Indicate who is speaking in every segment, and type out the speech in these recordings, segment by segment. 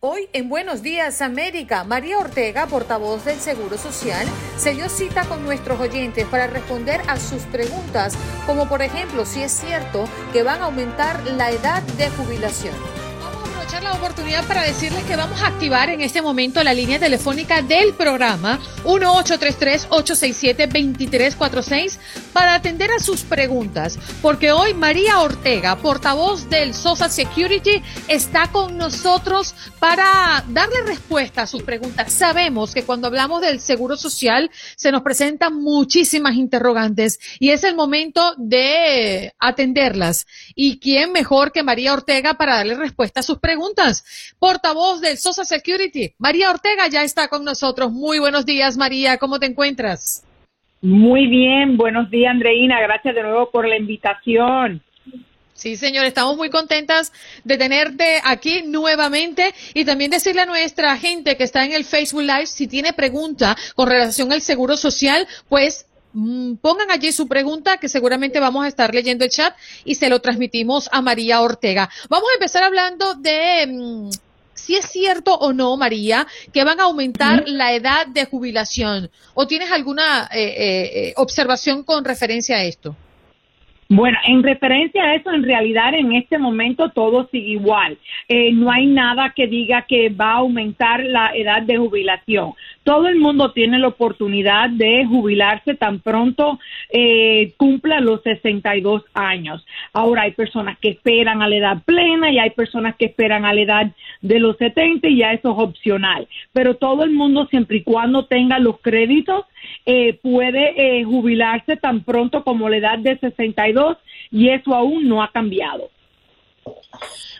Speaker 1: Hoy en Buenos Días América, María Ortega, portavoz del Seguro Social, se dio cita con nuestros oyentes para responder a sus preguntas, como por ejemplo si es cierto que van a aumentar la edad de jubilación. Aprovechar la oportunidad para decirles que vamos a activar en este momento la línea telefónica del programa 1833-867-2346 para atender a sus preguntas, porque hoy María Ortega, portavoz del Social Security, está con nosotros para darle respuesta a sus preguntas. Sabemos que cuando hablamos del seguro social se nos presentan muchísimas interrogantes y es el momento de atenderlas. ¿Y quién mejor que María Ortega para darle respuesta a sus preguntas? Portavoz del Social Security, María Ortega ya está con nosotros. Muy buenos días, María. ¿Cómo te encuentras?
Speaker 2: Muy bien, buenos días Andreina, gracias de nuevo por la invitación.
Speaker 1: Sí, señor, estamos muy contentas de tenerte aquí nuevamente y también decirle a nuestra gente que está en el Facebook Live, si tiene pregunta con relación al seguro social, pues pongan allí su pregunta que seguramente vamos a estar leyendo el chat y se lo transmitimos a María Ortega. Vamos a empezar hablando de mm, si es cierto o no, María, que van a aumentar la edad de jubilación. ¿O tienes alguna eh, eh, eh, observación con referencia a esto?
Speaker 2: Bueno, en referencia a eso, en realidad en este momento todo sigue igual. Eh, no hay nada que diga que va a aumentar la edad de jubilación. Todo el mundo tiene la oportunidad de jubilarse tan pronto eh, cumpla los 62 años. Ahora hay personas que esperan a la edad plena y hay personas que esperan a la edad de los 70 y ya eso es opcional. Pero todo el mundo, siempre y cuando tenga los créditos, eh, puede eh, jubilarse tan pronto como la edad de 62 y eso aún no ha cambiado.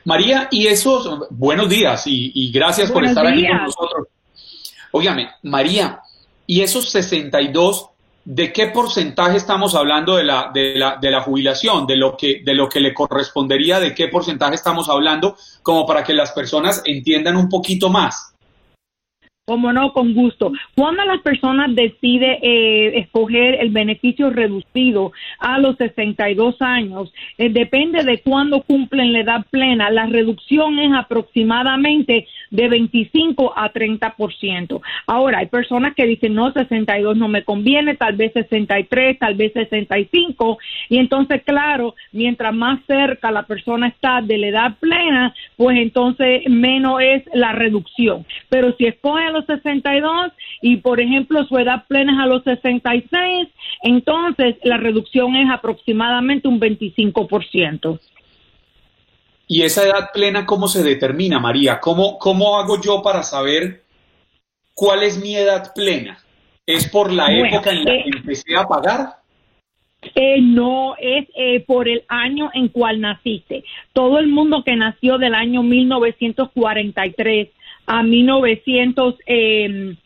Speaker 3: María, y esos, buenos días y, y gracias por estar aquí con nosotros. Óigame, María, y esos 62, ¿de qué porcentaje estamos hablando de la, de la, de la jubilación? De lo, que, de lo que le correspondería, ¿de qué porcentaje estamos hablando? Como para que las personas entiendan un poquito más.
Speaker 2: Como no, con gusto. Cuando la persona decide eh, escoger el beneficio reducido a los 62 años, eh, depende de cuándo cumplen la edad plena. La reducción es aproximadamente de 25 a 30%. Ahora, hay personas que dicen, no, 62 no me conviene, tal vez 63, tal vez 65. Y entonces, claro, mientras más cerca la persona está de la edad plena, pues entonces menos es la reducción. Pero si escoge a los 62 y, por ejemplo, su edad plena es a los 66, entonces la reducción es aproximadamente un 25%.
Speaker 3: ¿Y esa edad plena cómo se determina, María? ¿Cómo, ¿Cómo hago yo para saber cuál es mi edad plena? ¿Es por la
Speaker 2: Bueno,
Speaker 3: época en la
Speaker 2: eh,
Speaker 3: que empecé a pagar?
Speaker 2: Eh, no, es eh, por el año en cual naciste. Todo el mundo que nació del año 1943 a 1900, eh,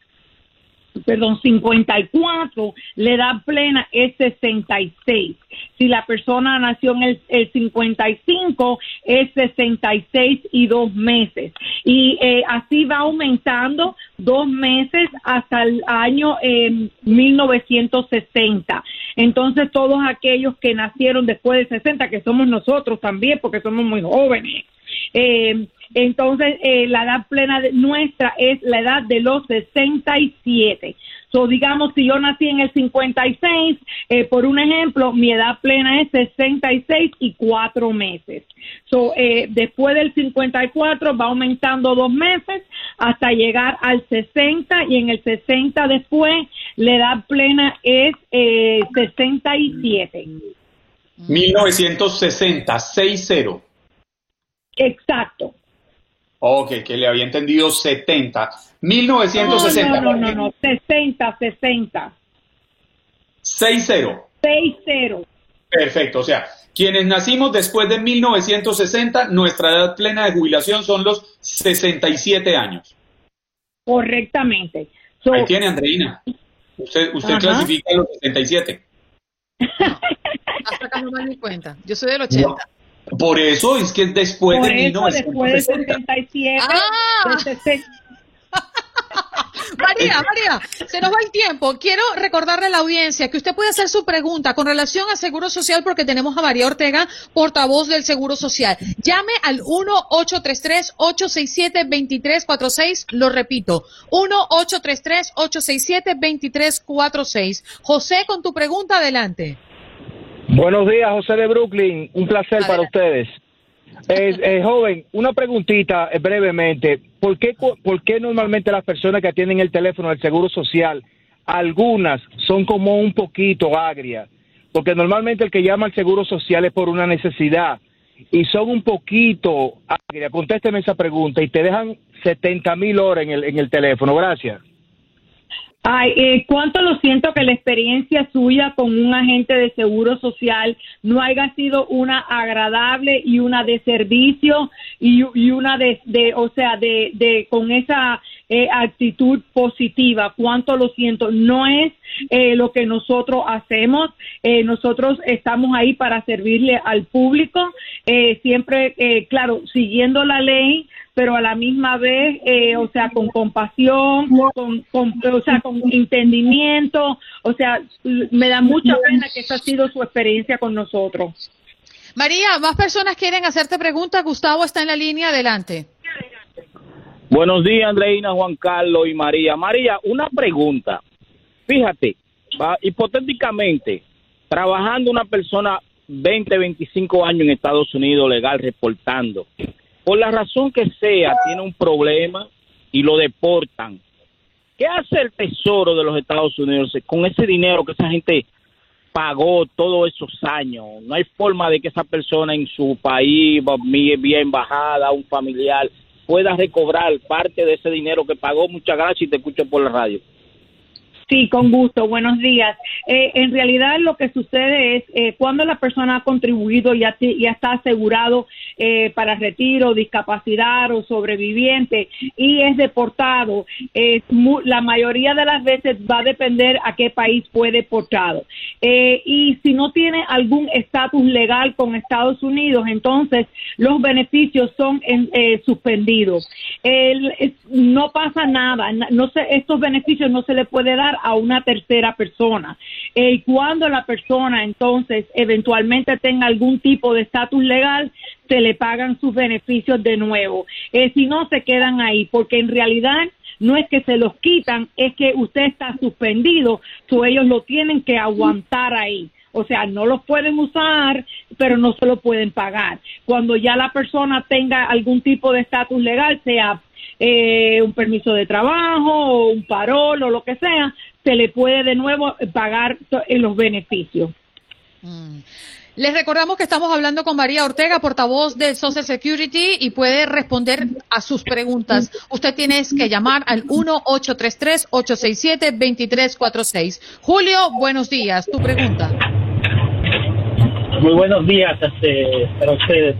Speaker 2: perdón, 54, la edad plena es 66. Si la persona nació en el, el 55, es 66 y dos meses. Y eh, así va aumentando dos meses hasta el año eh, 1960. Entonces, todos aquellos que nacieron después del 60, que somos nosotros también, porque somos muy jóvenes, eh, entonces, eh, la edad plena de- nuestra es la edad de los 67. So, digamos, si yo nací en el 56, eh, por un ejemplo, mi edad plena es 66 y cuatro meses. So, eh, después del 54 va aumentando dos meses hasta llegar al 60 y en el 60 después la edad plena es eh, 67.
Speaker 3: 1960, 60.
Speaker 2: Exacto.
Speaker 3: Ok, que le había entendido 70. 1960.
Speaker 2: No, no, no, no, no, 60, 60.
Speaker 3: 60.
Speaker 2: 60.
Speaker 3: Perfecto, o sea, quienes nacimos después de 1960, nuestra edad plena de jubilación son los 67 años.
Speaker 2: Correctamente. So,
Speaker 3: Ahí tiene, Andreina. Usted, usted
Speaker 1: Ajá.
Speaker 3: clasifica los 67.
Speaker 1: Hasta que no me di cuenta. Yo soy del 80.
Speaker 3: Por eso es que es después
Speaker 2: por
Speaker 3: de
Speaker 2: eso, después del
Speaker 3: 1960.
Speaker 2: 67,
Speaker 1: Ah.
Speaker 2: del 60,
Speaker 1: María, María, se nos va el tiempo. Quiero recordarle a la audiencia que usted puede hacer su pregunta con relación al Seguro Social porque tenemos a María Ortega, portavoz del Seguro Social. Llame al 1-833-867-2346. Lo repito, 1-833-867-2346. José, con tu pregunta, adelante.
Speaker 4: Buenos días, José de Brooklyn. Un placer para ustedes. Eh, eh, joven, una preguntita eh, brevemente. ¿Por qué, ¿Por qué normalmente las personas que tienen el teléfono del Seguro Social, algunas son como un poquito agrias? Porque normalmente el que llama al Seguro Social es por una necesidad y son un poquito agrias. Contésteme esa pregunta y te dejan 70 mil horas en el, en el teléfono. Gracias.
Speaker 2: Ay, eh, cuánto lo siento que la experiencia suya con un agente de seguro social no haya sido una agradable y una de servicio y, una de, de, o sea, de, de con esa eh, actitud positiva. Cuánto lo siento. No es eh, lo que nosotros hacemos. Eh, nosotros estamos ahí para servirle al público, eh, siempre, eh, claro, siguiendo la ley, pero a la misma vez, eh, o sea, con compasión, con, con- o sea, con entendimiento, o sea, me da mucha pena que esa ha sido su experiencia con nosotros.
Speaker 1: María, más personas quieren hacerte preguntas. Gustavo está en la línea. Adelante.
Speaker 5: Buenos días, Andreina, Juan Carlos y María. María, una pregunta. Fíjate, va, hipotéticamente, trabajando una persona 20, 25 años en Estados Unidos legal reportando, por la razón que sea, tiene un problema y lo deportan. ¿Qué hace el Tesoro de los Estados Unidos con ese dinero que esa gente pagó todos esos años? No hay forma de que esa persona en su país, vía vía embajada, un familiar, pueda recobrar parte de ese dinero que pagó. Muchas gracias y te escucho por la radio.
Speaker 2: Sí, con gusto. Buenos días. Eh, en realidad lo que sucede es eh, cuando la persona ha contribuido y ya, está asegurado eh, para retiro, discapacidad o sobreviviente y es deportado, la mayoría de las veces va a depender a qué país fue deportado. Eh, y si no tiene algún estatus legal con Estados Unidos, entonces los beneficios son en- eh, suspendidos. El- no pasa nada, na- no se, estos beneficios no se le puede dar a una tercera persona. Eh, y cuando la persona entonces eventualmente tenga algún tipo de estatus legal, se le pagan sus beneficios de nuevo. Eh, si no, se quedan ahí, porque en realidad no es que se los quitan, es que usted está suspendido, ellos lo tienen que aguantar ahí. O sea, no los pueden usar, pero no se lo pueden pagar. Cuando ya la persona tenga algún tipo de estatus legal, sea eh, un permiso de trabajo o un parol o lo que sea, se le puede de nuevo pagar eh, los beneficios.
Speaker 1: Mm. Les recordamos que estamos hablando con María Ortega, portavoz de Social Security, y puede responder a sus preguntas. Usted tiene que llamar al 1-833-867-2346. Julio, buenos días. Tu pregunta.
Speaker 6: Muy buenos días este, para ustedes.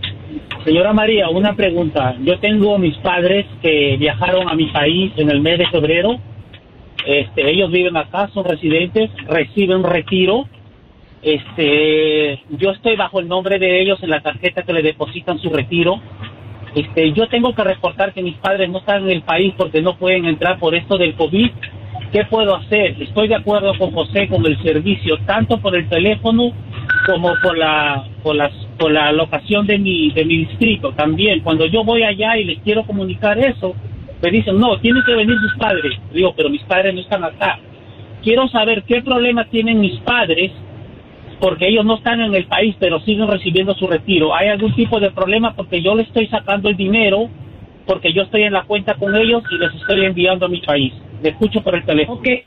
Speaker 6: Señora María, una pregunta. Yo tengo mis padres que viajaron a mi país en el mes de febrero. Este, ellos viven acá, son residentes, reciben retiro este, yo estoy bajo el nombre de ellos en la tarjeta que le depositan su retiro. Este, yo tengo que reportar que mis padres no están en el país porque no pueden entrar por esto del COVID. ¿Qué puedo hacer? Estoy de acuerdo con José con el servicio, tanto por el teléfono como por la, por las, por la locación de mi, de mi distrito. También, cuando yo voy allá y les quiero comunicar eso, me dicen, no, tienen que venir sus padres. Digo, pero mis padres no están acá. Quiero saber qué problema tienen mis padres porque ellos no están en el país, pero siguen recibiendo su retiro. ¿Hay algún tipo de problema? Porque yo le estoy sacando el dinero, porque yo estoy en la cuenta con ellos y les estoy enviando a mi país. Le escucho por el teléfono.
Speaker 2: Okay.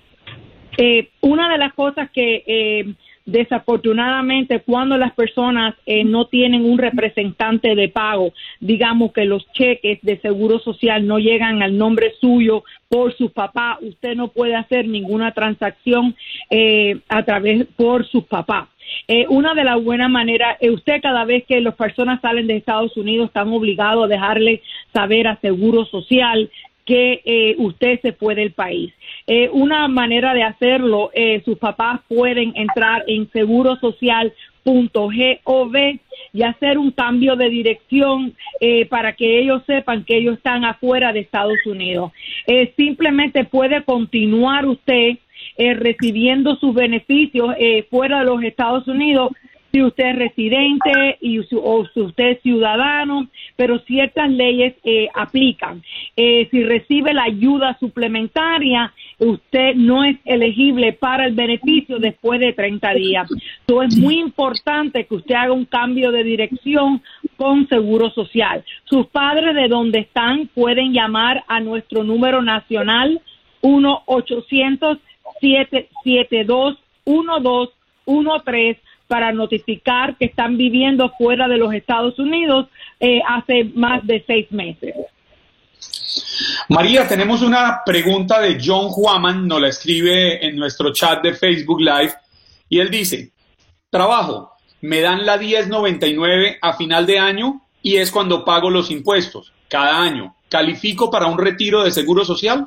Speaker 2: Eh, una de las cosas que eh, desafortunadamente cuando las personas eh, no tienen un representante de pago, digamos que los cheques de seguro social no llegan al nombre suyo por su papá, usted no puede hacer ninguna transacción eh, a través por sus papás. Eh, una de las buenas maneras, eh, usted cada vez que las personas salen de Estados Unidos están obligados a dejarle saber a Seguro Social que eh, usted se fue del país. Eh, una manera de hacerlo, eh, sus papás pueden entrar en segurosocial.gov y hacer un cambio de dirección eh, para que ellos sepan que ellos están afuera de Estados Unidos. Eh, simplemente puede continuar usted recibiendo sus beneficios fuera de los Estados Unidos si usted es residente y o si usted es ciudadano, pero ciertas leyes eh, aplican. Eh, si recibe la ayuda suplementaria, usted no es elegible para el beneficio después de 30 días. Entonces es muy importante que usted haga un cambio de dirección con Seguro Social. Sus padres de donde están pueden llamar a nuestro número nacional 1 800 772 1213 para notificar que están viviendo fuera de los Estados Unidos eh, hace más de seis meses.
Speaker 3: María, tenemos una pregunta de John Juaman, nos la escribe en nuestro chat de Facebook Live y él dice, trabajo, me dan la 1099 a final de año y es cuando pago los impuestos, cada año. ¿Califico para un retiro de seguro social?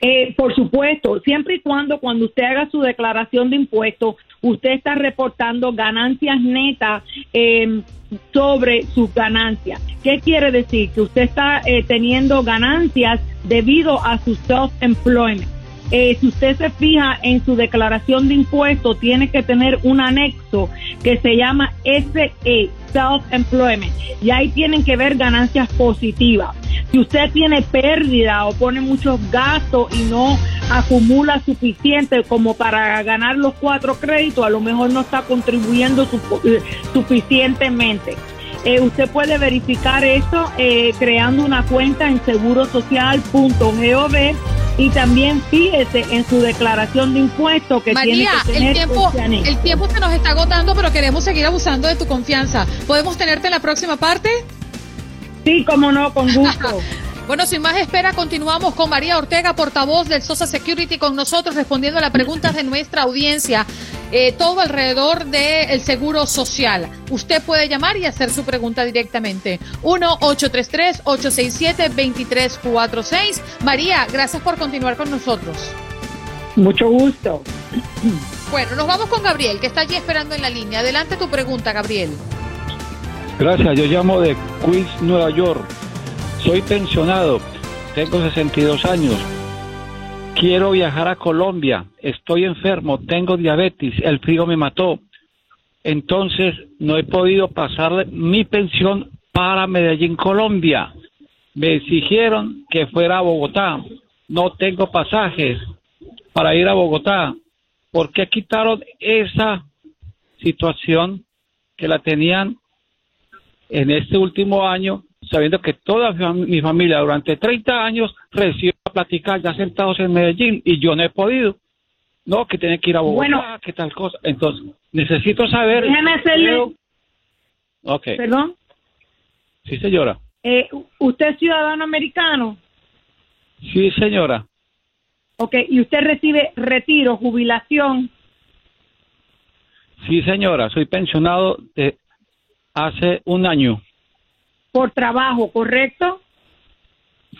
Speaker 2: Eh, por supuesto, siempre y cuando cuando usted haga su declaración de impuestos, usted está reportando ganancias netas eh, sobre sus ganancias. ¿Qué quiere decir? Que usted está eh, teniendo ganancias debido a su self-employment. Eh, si usted se fija en su declaración de impuestos, tiene que tener un anexo que se llama SE, Self-Employment, y ahí tienen que ver ganancias positivas. Si usted tiene pérdida o pone muchos gastos y no acumula suficiente como para ganar los cuatro créditos, a lo mejor no está contribuyendo eh, suficientemente. Eh, usted puede verificar eso eh, creando una cuenta en segurosocial.gov y también fíjese en su declaración de impuestos que
Speaker 1: María,
Speaker 2: tiene que
Speaker 1: el
Speaker 2: tener
Speaker 1: tiempo,
Speaker 2: ese anexo.
Speaker 1: el tiempo se nos está agotando, pero queremos seguir abusando de tu confianza. ¿Podemos tenerte en la próxima parte?
Speaker 2: Sí, como no, con gusto.
Speaker 1: Bueno, sin más espera, continuamos con María Ortega, portavoz del Sosa Security, con nosotros respondiendo a las preguntas de nuestra audiencia. Eh, todo alrededor del seguro social. Usted puede llamar y hacer su pregunta directamente. 1-833-867-2346. María, gracias por continuar con nosotros.
Speaker 2: Mucho gusto.
Speaker 1: Bueno, nos vamos con Gabriel, que está allí esperando en la línea. Adelante tu pregunta, Gabriel.
Speaker 7: Gracias, yo llamo de Queens, Nueva York. Soy pensionado, tengo 62 años. Quiero viajar a Colombia, estoy enfermo, tengo diabetes, el frío me mató. entonces no he podido pasarle mi pensión para Medellín, Colombia. Me exigieron que fuera a Bogotá. No tengo pasajes para ir a Bogotá. ¿Por qué quitaron esa situación que la tenían en este último año, sabiendo que toda mi familia durante 30 años recibió platicar ya sentados en Medellín y yo no he podido? No, que tiene que ir a Bogotá,
Speaker 2: Bueno.
Speaker 7: que tal cosa. Entonces, necesito saber.
Speaker 2: Déjeme hacerle-
Speaker 7: creo- Ok.
Speaker 2: Perdón.
Speaker 7: Sí, señora.
Speaker 2: Eh, ¿Usted es ciudadano americano?
Speaker 7: Sí, señora.
Speaker 2: Ok, y usted recibe retiro, jubilación.
Speaker 7: Sí, señora. Soy pensionado de hace un año.
Speaker 2: por trabajo, ¿correcto?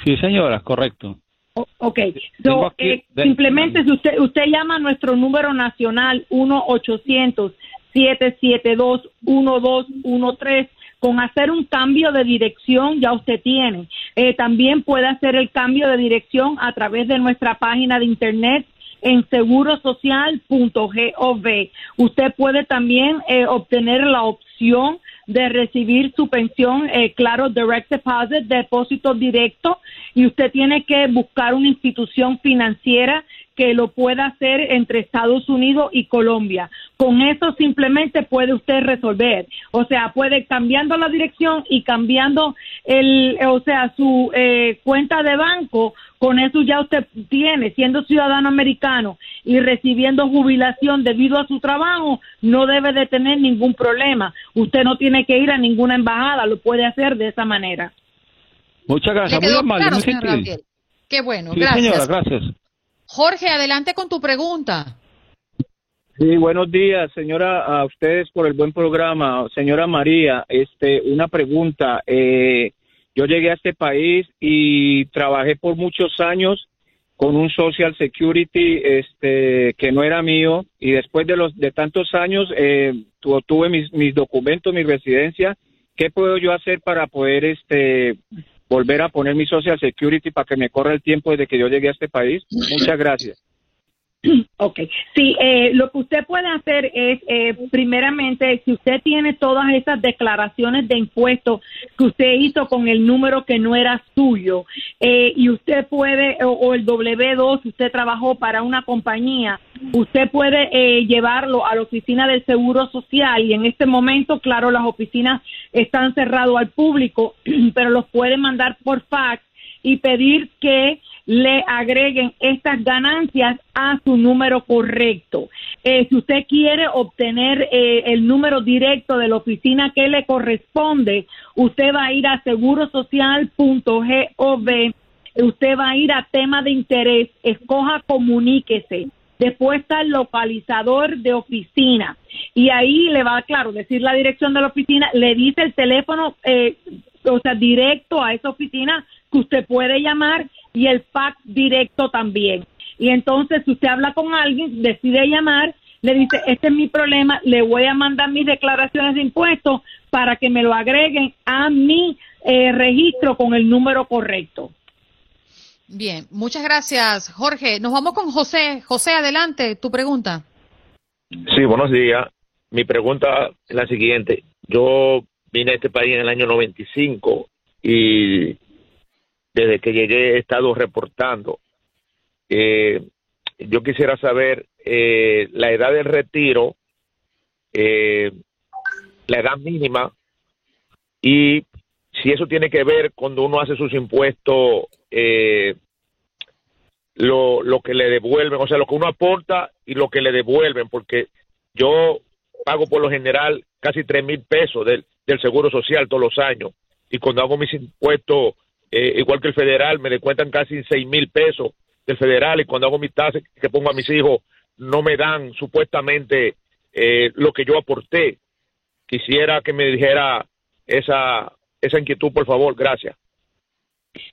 Speaker 7: Sí, señora, correcto.
Speaker 2: O- ok, So,
Speaker 7: aquí
Speaker 2: eh,
Speaker 7: de-
Speaker 2: simplemente si usted usted llama a nuestro número nacional 1-800-772-1213 con hacer un cambio de dirección ya usted tiene. Eh, también puede hacer el cambio de dirección a través de nuestra página de internet en segurosocial.gov. Usted puede también eh, obtener la opción de recibir su pensión, eh, claro, direct deposit, depósito directo, y usted tiene que buscar una institución financiera que lo pueda hacer entre Estados Unidos y Colombia. Con eso simplemente puede usted resolver. O sea, puede cambiando la dirección y cambiando el, o sea, su eh, cuenta de banco, con eso ya usted tiene, siendo ciudadano americano y recibiendo jubilación debido a su trabajo, no debe de tener ningún problema. Usted no tiene que ir a ninguna embajada, lo puede hacer de esa manera.
Speaker 7: Muchas
Speaker 1: ¿Le
Speaker 7: gracias. Muy amable,
Speaker 1: claro,
Speaker 7: muy gentil.
Speaker 1: Qué bueno,
Speaker 7: Sí,
Speaker 1: gracias.
Speaker 7: señora, gracias.
Speaker 1: Jorge, adelante con tu pregunta.
Speaker 5: Sí, buenos días, señora, a ustedes por el buen programa. Señora María, este, una pregunta. Eh, yo llegué a este país y trabajé por muchos años con un Social Security este, que no era mío y después de los de tantos años eh, tu- tuve mis, mis documentos, mi residencia. ¿Qué puedo yo hacer para poder este volver a poner mi Social Security para que me corra el tiempo desde que yo llegué a este país? Muchas gracias.
Speaker 2: Ok, sí, eh, lo que usted puede hacer es, eh, primeramente, si usted tiene todas esas declaraciones de impuestos que usted hizo con el número que no era suyo, eh, y usted puede, o, el W2, si usted trabajó para una compañía, usted puede eh, llevarlo a la oficina del Seguro Social y en este momento, claro, las oficinas están cerradas al público, pero los puede mandar por fax y pedir que le agreguen estas ganancias a su número correcto. Eh, si usted quiere obtener eh, el número directo de la oficina que le corresponde, usted va a ir a segurosocial.gov, usted va a ir a tema de interés, escoja comuníquese. Después está el localizador de oficina y ahí le va, claro, decir la dirección de la oficina, le dice el teléfono, eh, o sea, directo a esa oficina que usted puede llamar y el fax directo también. Y entonces, si usted habla con alguien, decide llamar, le dice, este es mi problema, le voy a mandar mis declaraciones de impuestos para que me lo agreguen a mi eh, registro con el número correcto.
Speaker 1: Bien, muchas gracias, Jorge. Nos vamos con José. José, adelante, tu pregunta.
Speaker 8: Sí, buenos días. Mi pregunta es la siguiente. Yo vine a este país en el año 95 y desde que llegué he estado reportando. Eh, yo quisiera saber eh, la edad del retiro, eh, la edad mínima y si eso tiene que ver cuando uno hace sus impuestos, eh, lo, lo que le devuelven, o sea, lo que uno aporta y lo que le devuelven, porque yo pago por lo general casi tres mil pesos del, del seguro social todos los años y cuando hago mis impuestos, eh, igual que el federal, me descuentan casi seis mil pesos del federal y cuando hago mis tasas que pongo a mis hijos, no me dan supuestamente eh, lo que yo aporté. Quisiera que me dijera esa, esa inquietud, por favor. Gracias.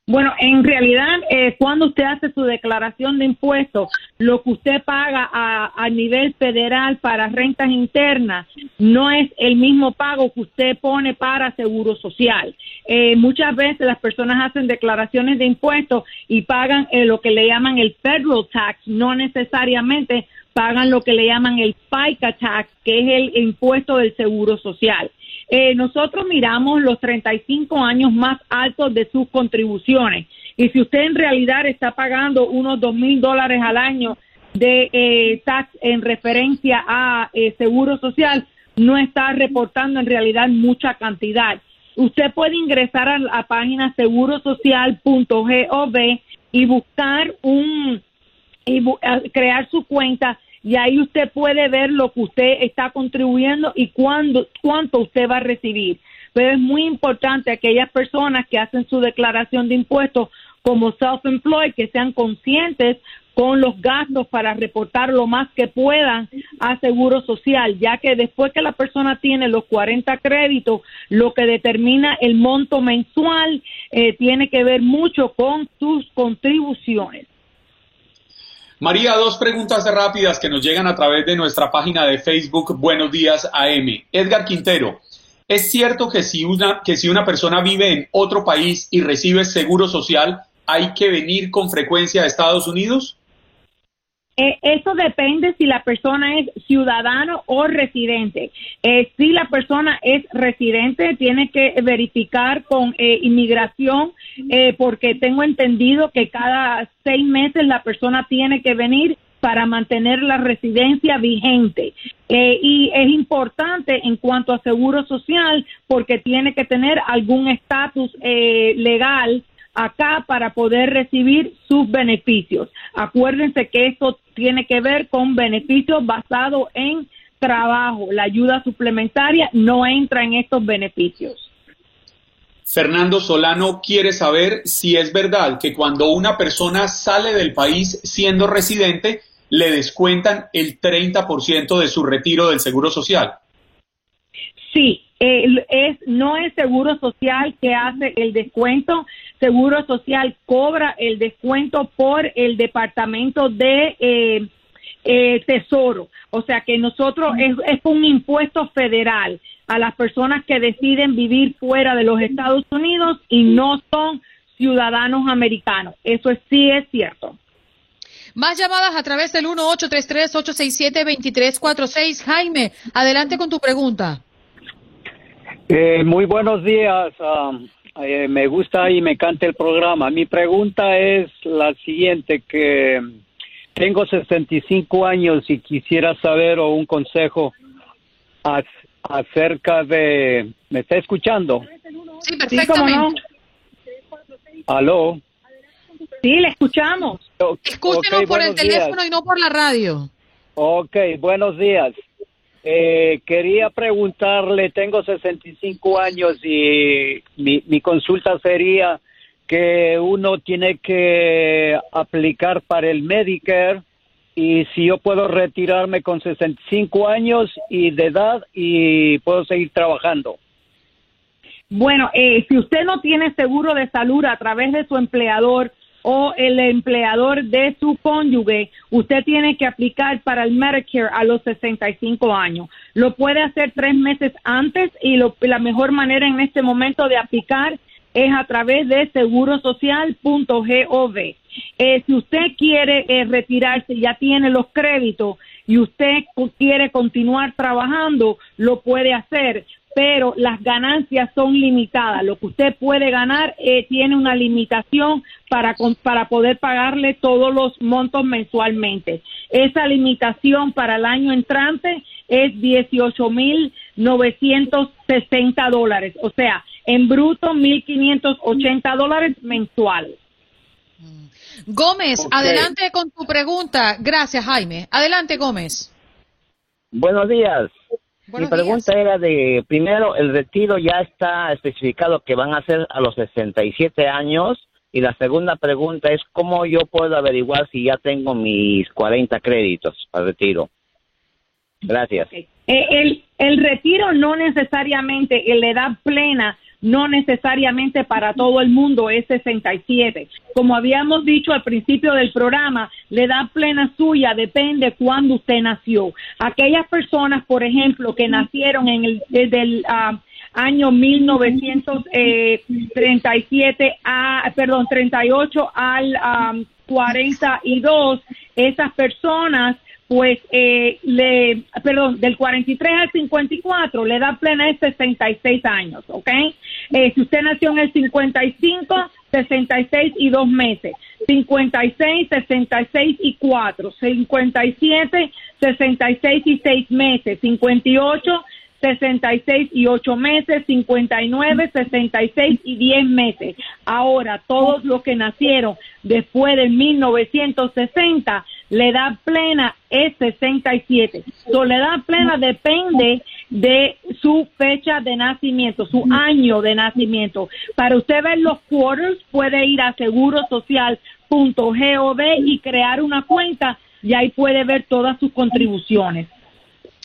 Speaker 2: Bueno, en realidad, eh, cuando usted hace su declaración de impuestos, lo que usted paga a, a nivel federal para rentas internas no es el mismo pago que usted pone para seguro social. Eh, muchas veces las personas hacen declaraciones de impuestos y pagan eh, lo que le llaman el federal tax, no necesariamente pagan lo que le llaman el FICA tax, que es el impuesto del seguro social. Eh, nosotros miramos los 35 años más altos de sus contribuciones. Y si usted en realidad está pagando unos dos mil dólares al año de eh, tax en referencia a eh, seguro social, no está reportando en realidad mucha cantidad. Usted puede ingresar a la página segurosocial.gov y buscar un y crear su cuenta y ahí usted puede ver lo que usted está contribuyendo y cuándo, cuánto usted va a recibir. Pero es muy importante aquellas personas que hacen su declaración de impuestos como self-employed que sean conscientes con los gastos para reportar lo más que puedan a Seguro Social, ya que después que la persona tiene los 40 créditos, lo que determina el monto mensual eh, tiene que ver mucho con sus contribuciones.
Speaker 3: María, dos preguntas rápidas que nos llegan a través de nuestra página de Facebook Buenos Días AM. Edgar Quintero, ¿es cierto que si una, que si una persona vive en otro país y recibe seguro social, hay que venir con frecuencia a Estados Unidos?
Speaker 2: Eh, eso depende si la persona es ciudadano o residente. Eh, si la persona es residente, tiene que verificar con eh, inmigración, porque tengo entendido que cada seis meses la persona tiene que venir para mantener la residencia vigente. y es importante en cuanto a seguro social porque tiene que tener algún estatus legal acá para poder recibir sus beneficios. Acuérdense que esto tiene que ver con beneficios basados en trabajo. La ayuda suplementaria no entra en estos beneficios.
Speaker 3: Fernando Solano quiere saber si es verdad que cuando una persona sale del país siendo residente, le descuentan el 30% de su retiro del Seguro Social.
Speaker 2: Sí, es, no es Seguro Social que hace el descuento, Seguro Social cobra el descuento por el Departamento de eh, eh, Tesoro. O sea que nosotros es, es un impuesto federal a las personas que deciden vivir fuera de los Estados Unidos y no son ciudadanos americanos. Eso sí es cierto.
Speaker 1: Más llamadas a través del 1-833-867-2346. Jaime, adelante con tu pregunta.
Speaker 7: Eh, muy buenos días. Um, eh, me gusta y me encanta el programa. Mi pregunta es la siguiente, que tengo 65 años y quisiera saber o un consejo acerca de... ¿Me está escuchando?
Speaker 1: Sí, perfectamente.
Speaker 7: ¿Aló?
Speaker 2: Sí, le escuchamos.
Speaker 1: Escúchenos por el teléfono y no por la radio.
Speaker 7: Ok, buenos días. Eh, quería preguntarle, tengo 65 años y mi, consulta sería que uno tiene que aplicar para el Medicare y si yo puedo retirarme con 65 años y de edad y puedo seguir trabajando.
Speaker 2: Bueno, eh, si usted no tiene seguro de salud a través de su empleador, o el empleador de su cónyuge, usted tiene que aplicar para el Medicare a los 65 años. Lo puede hacer tres meses antes y la mejor manera en este momento de aplicar es a través de segurosocial.gov. Eh, si usted quiere eh, retirarse, ya tiene los créditos y usted quiere continuar trabajando, lo puede hacer pero las ganancias son limitadas. Lo que usted puede ganar eh, tiene una limitación para, para poder pagarle todos los montos mensualmente. Esa limitación para el año entrante es 18.960 dólares, o sea, en bruto 1.580 dólares mensuales.
Speaker 1: Gómez, adelante con tu pregunta. Gracias, Jaime. Adelante, Gómez.
Speaker 9: Buenos días. Mi pregunta era de, primero, el retiro ya está especificado que van a ser a los 67 años. Y la segunda pregunta es, ¿cómo yo puedo averiguar si ya tengo mis 40 créditos para retiro? Gracias.
Speaker 2: Eh, el, el retiro no necesariamente, la edad plena no necesariamente para todo el mundo es 67. Como habíamos dicho al principio del programa, la edad plena suya depende cuándo usted nació. Aquellas personas, por ejemplo, que nacieron en el, desde el ah, año 1937 eh, a, perdón, 38 al 42, esas personas pues eh, le, perdón, del 43 al 54 le da plena de 66 años, ¿ok? Eh, si usted nació en el 55, 66 y dos meses, 56, 66 y 4, 57, 66 y 6 meses, 58, 66 y 8 meses, 59, 66 y 10 meses. Ahora, todos los que nacieron después de 1960, la edad plena es 67. So, la edad plena depende de su fecha de nacimiento, su año de nacimiento. Para usted ver los quarters, puede ir a segurosocial.gov y crear una cuenta y ahí puede ver todas sus contribuciones.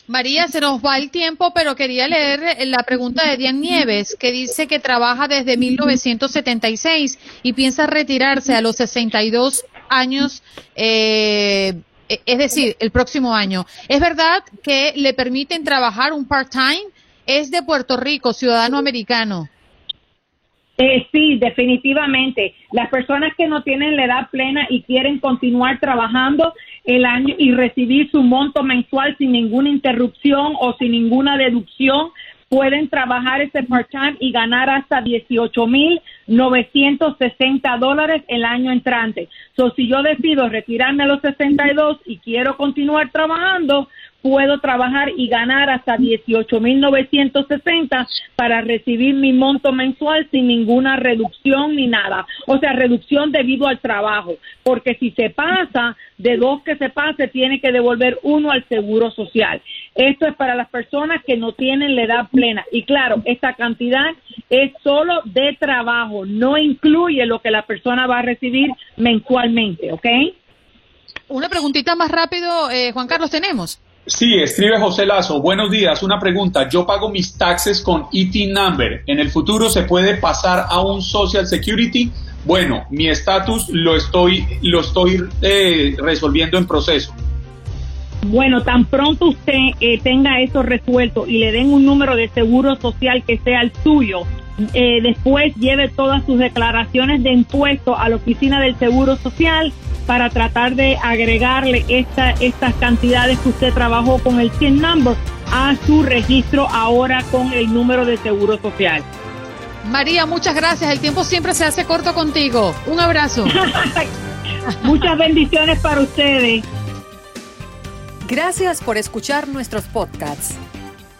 Speaker 1: María, se nos va el tiempo, pero quería leer la pregunta de Diane Nieves, que dice que trabaja desde 1976 y piensa retirarse a los 62 años, eh, es decir, el próximo año. ¿Es verdad que le permiten trabajar un part-time? Es de Puerto Rico, ciudadano americano.
Speaker 2: Eh, sí, definitivamente. Las personas que no tienen la edad plena y quieren continuar trabajando el año y recibir su monto mensual sin ninguna interrupción o sin ninguna deducción, pueden trabajar ese part-time y ganar hasta 18 mil 960 dólares el año entrante. So, si yo decido retirarme a los 62 y quiero continuar trabajando, puedo trabajar y ganar hasta 18.960 para recibir mi monto mensual sin ninguna reducción ni nada. O sea, reducción debido al trabajo, porque si se pasa, de dos que se pase, tiene que devolver uno al seguro social. Esto es para las personas que no tienen la edad plena. Y claro, esta cantidad es solo de trabajo, no incluye lo que la persona va a recibir mensualmente, ¿ok?
Speaker 1: Una preguntita más rápido, eh, Juan Carlos, tenemos.
Speaker 3: Sí, escribe José Lazo. Buenos días. Una pregunta. Yo pago mis taxes con ET Number. ¿En el futuro se puede pasar a un Social Security? Bueno, mi estatus lo estoy, lo estoy eh, resolviendo en proceso.
Speaker 2: Bueno, tan pronto usted eh, tenga eso resuelto y le den un número de seguro social que sea el suyo, eh, después lleve todas sus declaraciones de impuesto a la oficina del Seguro Social para tratar de agregarle esta, estas cantidades que usted trabajó con el 100 number a su registro ahora con el número de seguro social.
Speaker 1: María, muchas gracias. El tiempo siempre se hace corto contigo. Un abrazo.
Speaker 2: muchas bendiciones para ustedes.
Speaker 10: Gracias por escuchar nuestros podcasts.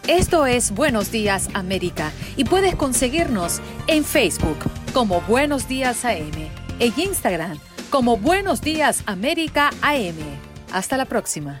Speaker 10: Esto es Buenos Días América y puedes conseguirnos en Facebook como Buenos Días AM, en Instagram como Buenos Días América AM. Hasta la próxima.